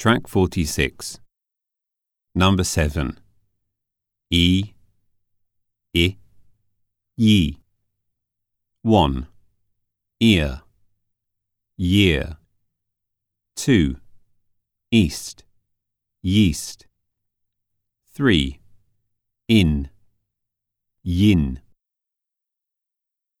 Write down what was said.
Track 46. Number 7. E, I, ye. 1. Ear, year. 2. East, yeast. 3. In, yin.